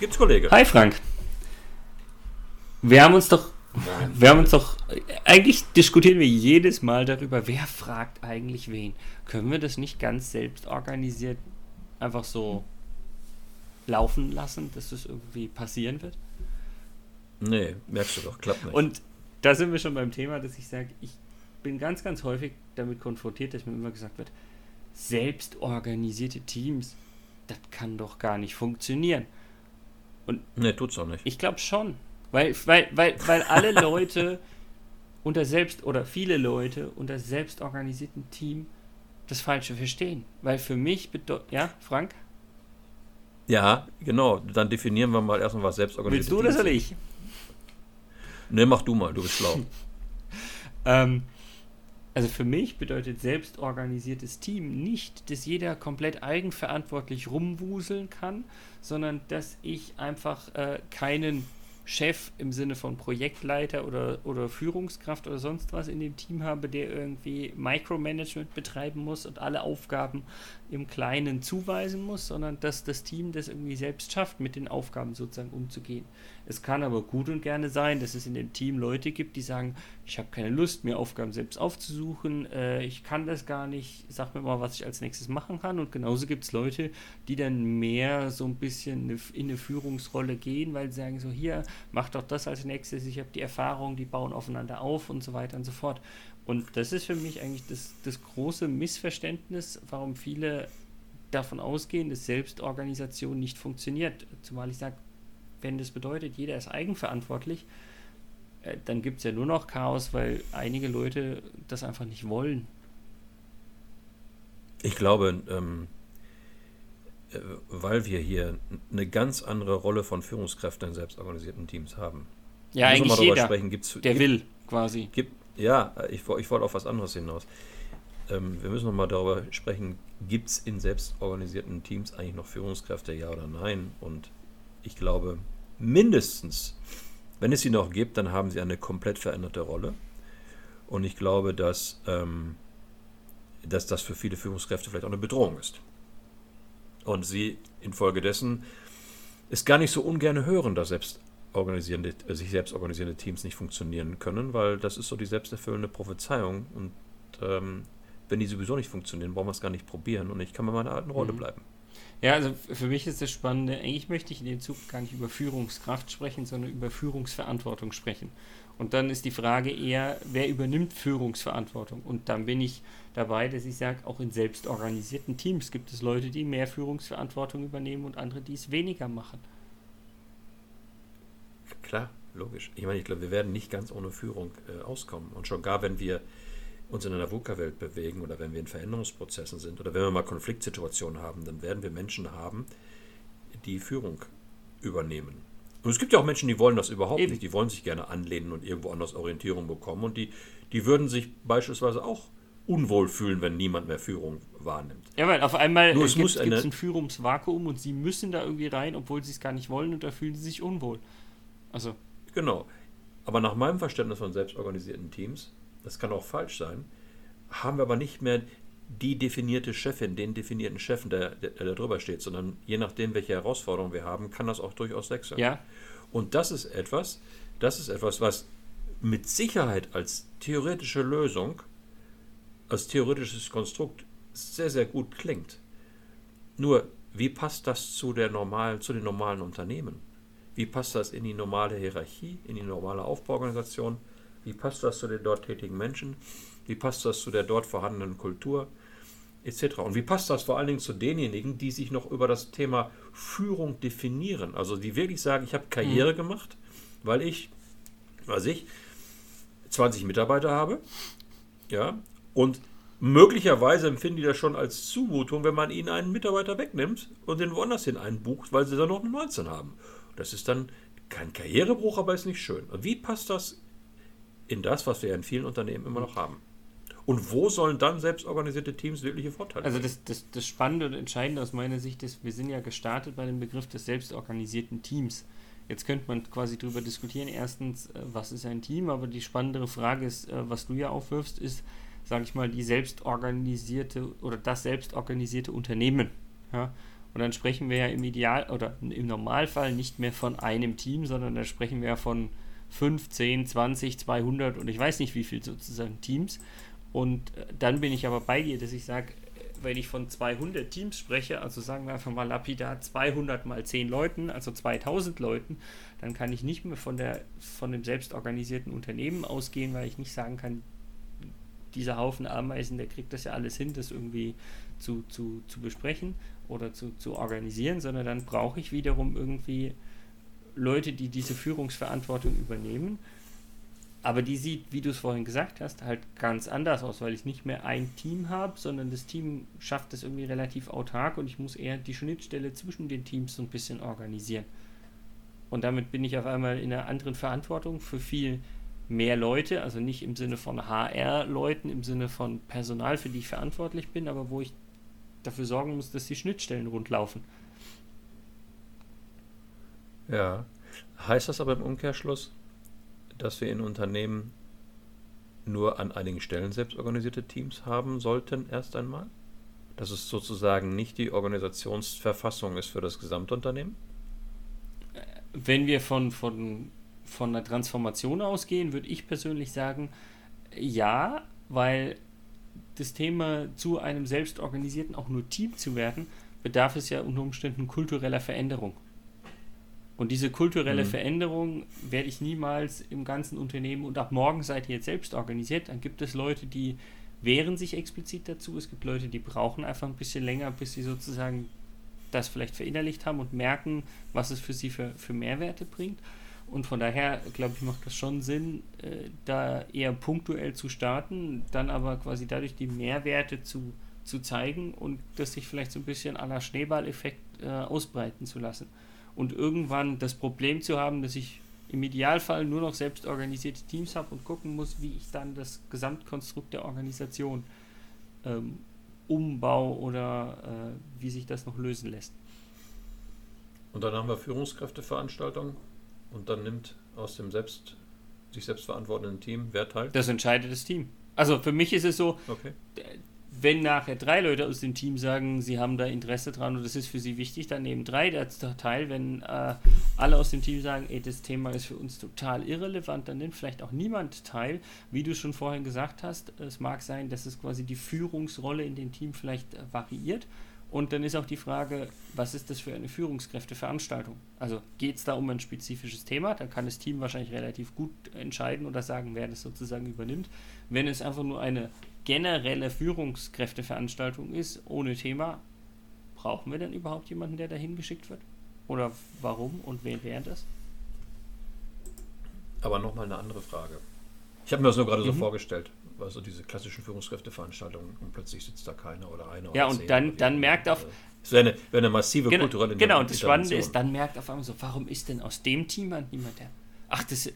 Was gibt's, Kollege? Hi Frank. Wir haben uns doch, wir haben uns doch, eigentlich diskutieren wir jedes Mal darüber, wer fragt eigentlich wen. Können wir das nicht ganz selbst organisiert einfach so laufen lassen, dass das irgendwie passieren wird? Nee, merkst du doch, klappt nicht. Und da sind wir schon beim Thema, dass ich sage, ich bin ganz, ganz häufig damit konfrontiert, dass mir immer gesagt wird, selbst organisierte Teams, das kann doch gar nicht funktionieren. Und nee, tut's auch nicht. Ich glaube schon. Weil, weil, weil, weil alle Leute unter selbst oder viele Leute unter selbstorganisierten Team das Falsche verstehen. Weil für mich bedeutet. Ja, Frank? Ja, genau. Dann definieren wir mal erstmal, was selbstorganisiert Willst du das oder ich? Ne, mach du mal, du bist schlau. ähm, also für mich bedeutet selbstorganisiertes Team nicht, dass jeder komplett eigenverantwortlich rumwuseln kann, sondern dass ich einfach äh, keinen Chef im Sinne von Projektleiter oder, oder Führungskraft oder sonst was in dem Team habe, der irgendwie Micromanagement betreiben muss und alle Aufgaben im Kleinen zuweisen muss, sondern dass das Team das irgendwie selbst schafft, mit den Aufgaben sozusagen umzugehen. Es kann aber gut und gerne sein, dass es in dem Team Leute gibt, die sagen, ich habe keine Lust, mir Aufgaben selbst aufzusuchen, äh, ich kann das gar nicht, sag mir mal, was ich als nächstes machen kann. Und genauso gibt es Leute, die dann mehr so ein bisschen in eine Führungsrolle gehen, weil sie sagen, so hier, mach doch das als nächstes, ich habe die Erfahrung, die bauen aufeinander auf und so weiter und so fort. Und das ist für mich eigentlich das, das große Missverständnis, warum viele davon ausgehen, dass Selbstorganisation nicht funktioniert. Zumal ich sage, wenn das bedeutet, jeder ist eigenverantwortlich, äh, dann gibt es ja nur noch Chaos, weil einige Leute das einfach nicht wollen. Ich glaube, ähm, äh, weil wir hier eine ganz andere Rolle von Führungskräften in selbstorganisierten Teams haben. Ja, eigentlich jeder, sprechen, gibt's, der gibt, will, quasi. Gibt, ja, ich, ich wollte auf was anderes hinaus. Ähm, wir müssen nochmal darüber sprechen, gibt es in selbstorganisierten Teams eigentlich noch Führungskräfte, ja oder nein? Und ich glaube, mindestens, wenn es sie noch gibt, dann haben sie eine komplett veränderte Rolle. Und ich glaube, dass, ähm, dass das für viele Führungskräfte vielleicht auch eine Bedrohung ist. Und sie infolgedessen es gar nicht so ungern hören, dass selbst organisierende, äh, sich selbst organisierende Teams nicht funktionieren können, weil das ist so die selbsterfüllende Prophezeiung. Und ähm, wenn die sowieso nicht funktionieren, brauchen wir es gar nicht probieren. Und ich kann bei meiner alten Rolle mhm. bleiben. Ja, also für mich ist das Spannende, eigentlich möchte ich in dem Zug gar nicht über Führungskraft sprechen, sondern über Führungsverantwortung sprechen. Und dann ist die Frage eher, wer übernimmt Führungsverantwortung? Und dann bin ich dabei, dass ich sage, auch in selbstorganisierten Teams gibt es Leute, die mehr Führungsverantwortung übernehmen und andere, die es weniger machen. Klar, logisch. Ich meine, ich glaube, wir werden nicht ganz ohne Führung äh, auskommen. Und schon gar, wenn wir uns in einer VUCA-Welt bewegen oder wenn wir in Veränderungsprozessen sind oder wenn wir mal Konfliktsituationen haben, dann werden wir Menschen haben, die Führung übernehmen. Und es gibt ja auch Menschen, die wollen das überhaupt Eben. nicht. Die wollen sich gerne anlehnen und irgendwo anders Orientierung bekommen. Und die, die würden sich beispielsweise auch unwohl fühlen, wenn niemand mehr Führung wahrnimmt. Ja, weil auf einmal gibt es ein Führungsvakuum und sie müssen da irgendwie rein, obwohl sie es gar nicht wollen und da fühlen sie sich unwohl. Also. Genau. Aber nach meinem Verständnis von selbstorganisierten Teams das kann auch falsch sein, haben wir aber nicht mehr die definierte Chefin, den definierten Chefen, der, der, der da drüber steht, sondern je nachdem, welche Herausforderungen wir haben, kann das auch durchaus wechseln. Ja. Und das ist etwas, das ist etwas, was mit Sicherheit als theoretische Lösung, als theoretisches Konstrukt sehr, sehr gut klingt. Nur, wie passt das zu, der normalen, zu den normalen Unternehmen? Wie passt das in die normale Hierarchie, in die normale Aufbauorganisation? Wie passt das zu den dort tätigen Menschen? Wie passt das zu der dort vorhandenen Kultur? Etc. Und wie passt das vor allen Dingen zu denjenigen, die sich noch über das Thema Führung definieren? Also die wirklich sagen, ich habe Karriere mhm. gemacht, weil ich, weiß ich, 20 Mitarbeiter habe. Ja, und möglicherweise empfinden die das schon als Zumutung, wenn man ihnen einen Mitarbeiter wegnimmt und den woanders hin einbucht, weil sie dann noch 19 haben. Das ist dann kein Karrierebruch, aber ist nicht schön. Und wie passt das in das, was wir in vielen Unternehmen immer noch haben. Und wo sollen dann selbstorganisierte Teams wirkliche Vorteile Also das, das, das Spannende und Entscheidende aus meiner Sicht ist, wir sind ja gestartet bei dem Begriff des selbstorganisierten Teams. Jetzt könnte man quasi darüber diskutieren, erstens, äh, was ist ein Team, aber die spannendere Frage ist, äh, was du ja aufwirfst, ist, sage ich mal, die selbstorganisierte oder das selbstorganisierte Unternehmen. Ja? Und dann sprechen wir ja im Ideal oder im Normalfall nicht mehr von einem Team, sondern da sprechen wir ja von 15, 20, 200 und ich weiß nicht wie viel sozusagen Teams. Und äh, dann bin ich aber bei dir, dass ich sage, wenn ich von 200 Teams spreche, also sagen wir einfach mal lapidar 200 mal 10 Leuten, also 2000 Leuten, dann kann ich nicht mehr von, der, von dem selbstorganisierten Unternehmen ausgehen, weil ich nicht sagen kann, dieser Haufen Ameisen, der kriegt das ja alles hin, das irgendwie zu, zu, zu besprechen oder zu, zu organisieren, sondern dann brauche ich wiederum irgendwie Leute, die diese Führungsverantwortung übernehmen aber die sieht, wie du es vorhin gesagt hast, halt ganz anders aus, weil ich nicht mehr ein Team habe, sondern das Team schafft es irgendwie relativ autark und ich muss eher die Schnittstelle zwischen den Teams so ein bisschen organisieren. Und damit bin ich auf einmal in einer anderen Verantwortung für viel mehr Leute, also nicht im Sinne von HR-Leuten, im Sinne von Personal, für die ich verantwortlich bin, aber wo ich dafür sorgen muss, dass die Schnittstellen rund laufen. Ja. Heißt das aber im Umkehrschluss, dass wir in Unternehmen nur an einigen Stellen selbstorganisierte Teams haben sollten, erst einmal? Dass es sozusagen nicht die Organisationsverfassung ist für das Gesamtunternehmen? Wenn wir von, von, von einer Transformation ausgehen, würde ich persönlich sagen, ja, weil das Thema zu einem selbstorganisierten, auch nur Team zu werden, bedarf es ja unter Umständen kultureller Veränderung. Und diese kulturelle mhm. Veränderung werde ich niemals im ganzen Unternehmen und ab morgen seid ihr jetzt selbst organisiert. Dann gibt es Leute, die wehren sich explizit dazu. Es gibt Leute, die brauchen einfach ein bisschen länger, bis sie sozusagen das vielleicht verinnerlicht haben und merken, was es für sie für, für Mehrwerte bringt. Und von daher, glaube ich, macht das schon Sinn, äh, da eher punktuell zu starten, dann aber quasi dadurch die Mehrwerte zu, zu zeigen und das sich vielleicht so ein bisschen aller Schneeballeffekt äh, ausbreiten zu lassen und irgendwann das Problem zu haben, dass ich im Idealfall nur noch selbst organisierte Teams habe und gucken muss, wie ich dann das Gesamtkonstrukt der Organisation ähm, umbau oder äh, wie sich das noch lösen lässt. Und dann haben wir Führungskräfteveranstaltungen und dann nimmt aus dem selbst, sich selbst verantwortenden Team wer teil? Das entscheidet das Team. Also für mich ist es so, okay wenn nachher drei Leute aus dem Team sagen, sie haben da Interesse dran und das ist für sie wichtig, dann nehmen drei das teil. Wenn äh, alle aus dem Team sagen, ey, das Thema ist für uns total irrelevant, dann nimmt vielleicht auch niemand teil. Wie du schon vorhin gesagt hast, es mag sein, dass es quasi die Führungsrolle in dem Team vielleicht äh, variiert. Und dann ist auch die Frage, was ist das für eine Führungskräfteveranstaltung? Also geht es da um ein spezifisches Thema? Da kann das Team wahrscheinlich relativ gut entscheiden oder sagen, wer das sozusagen übernimmt. Wenn es einfach nur eine generelle Führungskräfteveranstaltung ist, ohne Thema, brauchen wir denn überhaupt jemanden, der dahin geschickt wird? Oder warum und wen wäre das? Aber nochmal eine andere Frage. Ich habe mir das nur gerade mhm. so vorgestellt. Also diese klassischen Führungskräfteveranstaltungen und plötzlich sitzt da keiner oder einer. Ja, und dann, dann merkt auf. Es wäre eine, wär eine massive genau, kulturelle Genau, und das Spannende ist, dann merkt auf einmal so, warum ist denn aus dem Team niemand der. Ach, das,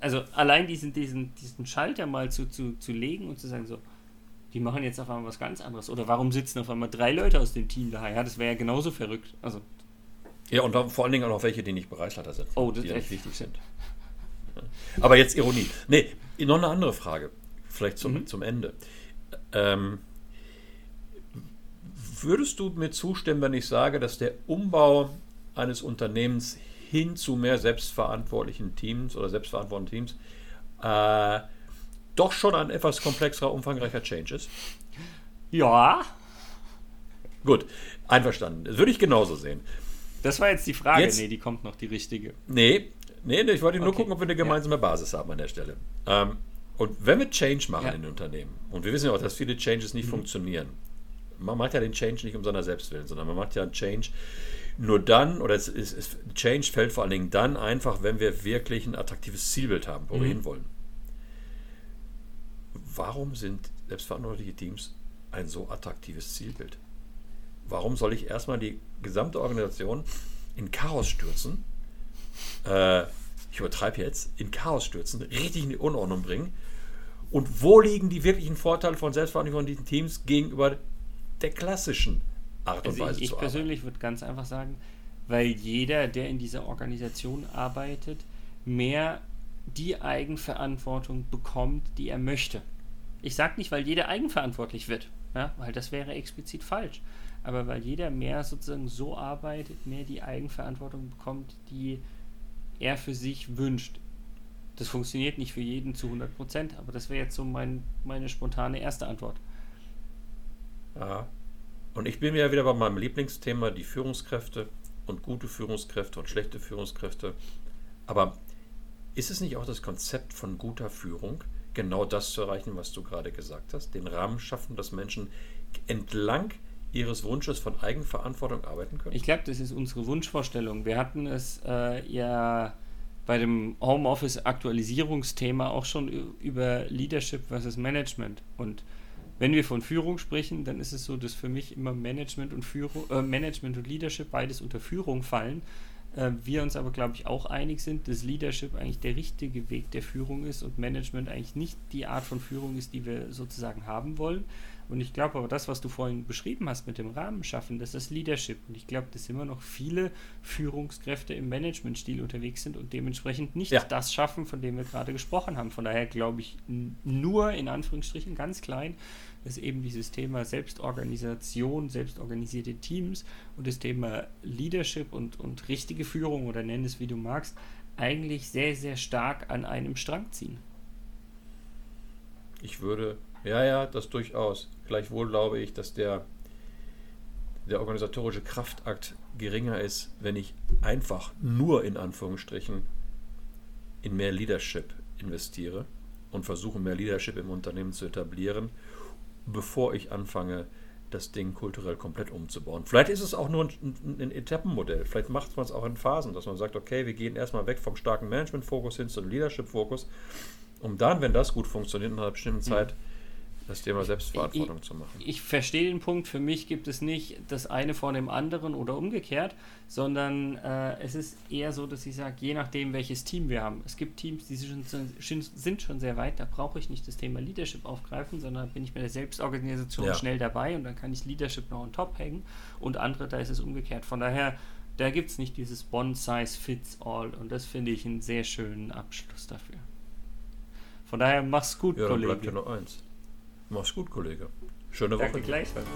also allein diesen, diesen, diesen Schalter mal zu, zu, zu legen und zu sagen, so, die machen jetzt auf einmal was ganz anderes. Oder warum sitzen auf einmal drei Leute aus dem Team da? Ja, das wäre ja genauso verrückt. Also. Ja, und vor allen Dingen auch noch welche, die nicht Bereichsleiter sind. Oh, das die ja nicht wichtig sind. Aber jetzt Ironie. Nee, noch eine andere Frage. Vielleicht zum, mhm. zum Ende. Ähm, würdest du mir zustimmen, wenn ich sage, dass der Umbau eines Unternehmens hin zu mehr selbstverantwortlichen Teams oder selbstverantwortlichen Teams äh, doch schon ein etwas komplexerer, umfangreicher Change ist? Ja. Gut, einverstanden. Das würde ich genauso sehen. Das war jetzt die Frage. Jetzt, nee, die kommt noch, die richtige. Nee, nee, ich wollte nur okay. gucken, ob wir eine gemeinsame ja. Basis haben an der Stelle. Ähm, und wenn wir Change machen ja. in Unternehmen, und wir wissen ja auch, dass viele Changes nicht mhm. funktionieren, man macht ja den Change nicht um seiner selbst willen, sondern man macht ja einen Change nur dann, oder es, es, es, Change fällt vor allen Dingen dann einfach, wenn wir wirklich ein attraktives Zielbild haben, wo mhm. wir hinwollen. Warum sind selbstverantwortliche Teams ein so attraktives Zielbild? Warum soll ich erstmal die gesamte Organisation in Chaos stürzen? Äh, ich übertreibe jetzt, in Chaos stürzen, richtig in die Unordnung bringen. Und wo liegen die wirklichen Vorteile von selbstverantwortlichen Teams gegenüber der klassischen Art und also Weise ich, ich persönlich würde ganz einfach sagen, weil jeder, der in dieser Organisation arbeitet, mehr die Eigenverantwortung bekommt, die er möchte. Ich sage nicht, weil jeder eigenverantwortlich wird, ja, weil das wäre explizit falsch. aber weil jeder mehr sozusagen so arbeitet, mehr die Eigenverantwortung bekommt, die er für sich wünscht. Das funktioniert nicht für jeden zu 100 Prozent, aber das wäre jetzt so mein, meine spontane erste Antwort. Ja. Und ich bin ja wieder bei meinem Lieblingsthema, die Führungskräfte und gute Führungskräfte und schlechte Führungskräfte. Aber ist es nicht auch das Konzept von guter Führung, genau das zu erreichen, was du gerade gesagt hast? Den Rahmen schaffen, dass Menschen entlang ihres Wunsches von Eigenverantwortung arbeiten können? Ich glaube, das ist unsere Wunschvorstellung. Wir hatten es äh, ja bei dem Homeoffice-Aktualisierungsthema auch schon über Leadership versus Management. Und wenn wir von Führung sprechen, dann ist es so, dass für mich immer Management und Führung, äh, Management und Leadership beides unter Führung fallen. Äh, wir uns aber, glaube ich, auch einig sind, dass Leadership eigentlich der richtige Weg der Führung ist und Management eigentlich nicht die Art von Führung ist, die wir sozusagen haben wollen. Und ich glaube aber, das, was du vorhin beschrieben hast mit dem Rahmen schaffen, das ist Leadership. Und ich glaube, dass immer noch viele Führungskräfte im Managementstil unterwegs sind und dementsprechend nicht ja. das schaffen, von dem wir gerade gesprochen haben. Von daher glaube ich nur in Anführungsstrichen ganz klein, dass eben dieses Thema Selbstorganisation, selbstorganisierte Teams und das Thema Leadership und, und richtige Führung oder nenn es wie du magst, eigentlich sehr, sehr stark an einem Strang ziehen. Ich würde ja, ja, das durchaus. Gleichwohl glaube ich, dass der, der organisatorische Kraftakt geringer ist, wenn ich einfach nur in Anführungsstrichen in mehr Leadership investiere und versuche, mehr Leadership im Unternehmen zu etablieren, bevor ich anfange, das Ding kulturell komplett umzubauen. Vielleicht ist es auch nur ein, ein Etappenmodell. Vielleicht macht man es auch in Phasen, dass man sagt, okay, wir gehen erstmal weg vom starken Management-Fokus hin zum Leadership-Fokus, um dann, wenn das gut funktioniert, in einer bestimmten mhm. Das Thema Selbstverantwortung ich, zu machen. Ich verstehe den Punkt. Für mich gibt es nicht das eine vor dem anderen oder umgekehrt, sondern äh, es ist eher so, dass ich sage, je nachdem, welches Team wir haben. Es gibt Teams, die schon, sind schon sehr weit, da brauche ich nicht das Thema Leadership aufgreifen, sondern bin ich mit der Selbstorganisation ja. schnell dabei und dann kann ich Leadership noch on top hängen. Und andere, da ist es umgekehrt. Von daher, da gibt es nicht dieses One-Size-Fits-All und das finde ich einen sehr schönen Abschluss dafür. Von daher, mach's gut, ja, Kollege. Bleibt ja nur eins. Mach's gut, Kollege. Schöne Danke Woche. Danke gleichfalls.